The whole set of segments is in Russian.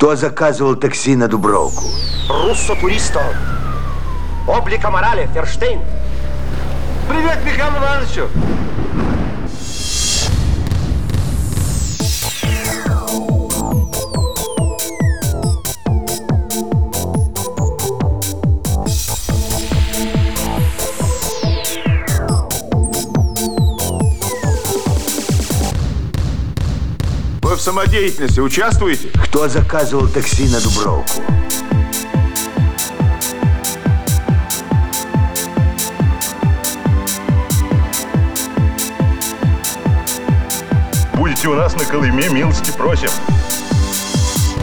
Кто заказывал такси на Дубровку? Руссо Туристо. Облика морали, Ферштейн. Привет, Михаил Ивановичу. В самодеятельности участвуете? Кто заказывал такси на Дубровку? Будете у нас на Колыме, милости просим.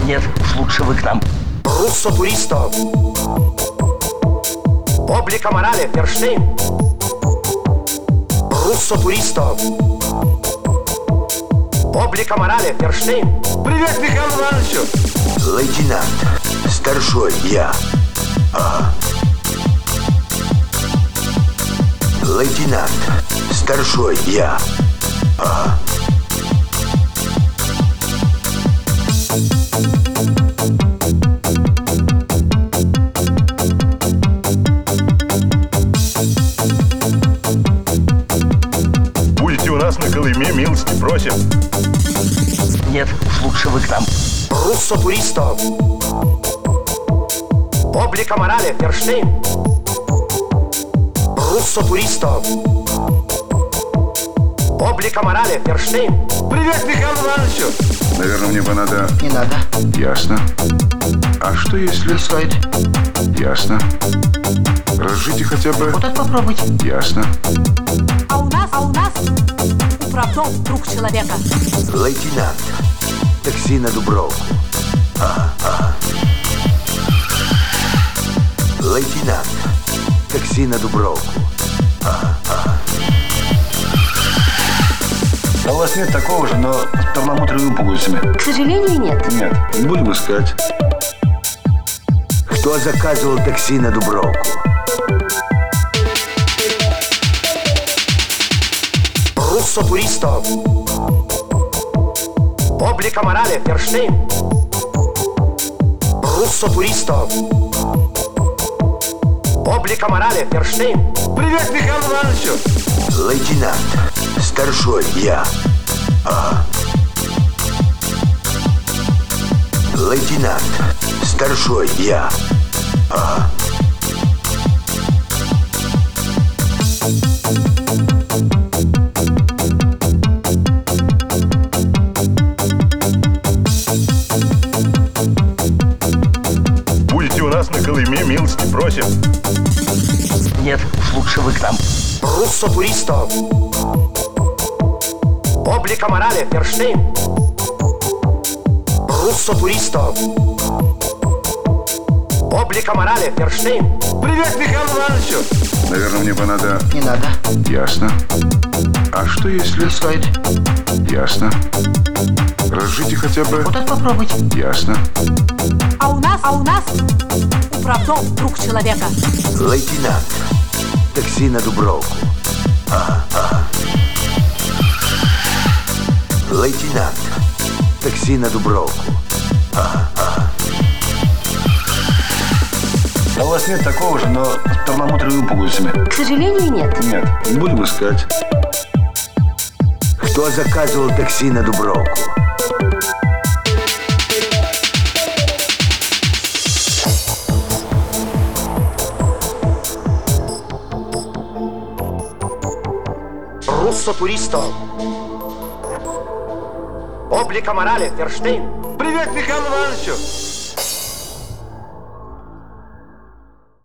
Нет, уж лучше вы к нам. Руссо Туристо. Облика морали, Ферштейн. Руссо Туристо. Облика морали, Ферштейн. Привет, Михаил Ивановичу. Лейтенант. Старшой я. Ага. Лейтенант. Старшой я. Ага. Милости просим. Нет, уж лучше вы к нам. Руссо Туристо. Облика морали, Ферштейн. Руссо Туристо. Облика морали, Ферштейн. Привет, Михаил Ивановичу. Наверное, мне бы надо... Не надо. Ясно. А что если... Стоит. Ясно. Разжите хотя бы... Вот это попробуйте. Ясно. А у нас управдом друг человека. Лейтенант. Такси на Дубровку. Ага, ага. Лейтенант. Такси на Дубровку. А у вас нет такого же, но с перламутровыми пуговицами? К сожалению, нет. Нет. Будем искать. Кто заказывал такси на Дубровку? Руссо Туристо. Облика морали, Ферштейн. Руссо Туристо. Облика морали, Ферштейн. Привет, Михаил Ивановичу. Лейтенант. Старшой я. Ага. Лейтенант. Старшой я. Ага. Просим. Нет, уж лучше вы к нам. Руссо Туристо. Облика морали, Ферштейн. Руссо Туристо. Облика морали, Ферштейн. Привет, Михаил Ивановичу. Наверное, мне бы надо... Не надо. Ясно. А что если... Стоит. Ясно. Разжите хотя бы... Вот это попробуйте. Ясно. А у нас, а у нас управдом друг человека. Лейтенант. Такси на Дубровку. Ага, ага. Лейтенант. Такси на Дубровку. А у вас нет такого же, но с перламутровыми пуговицами? К сожалению, нет. Нет. Будем искать. Кто заказывал такси на Дубровку? Руссо Туристо. Облика морали, Ферштейн. Привет, Михаил Ивановичу.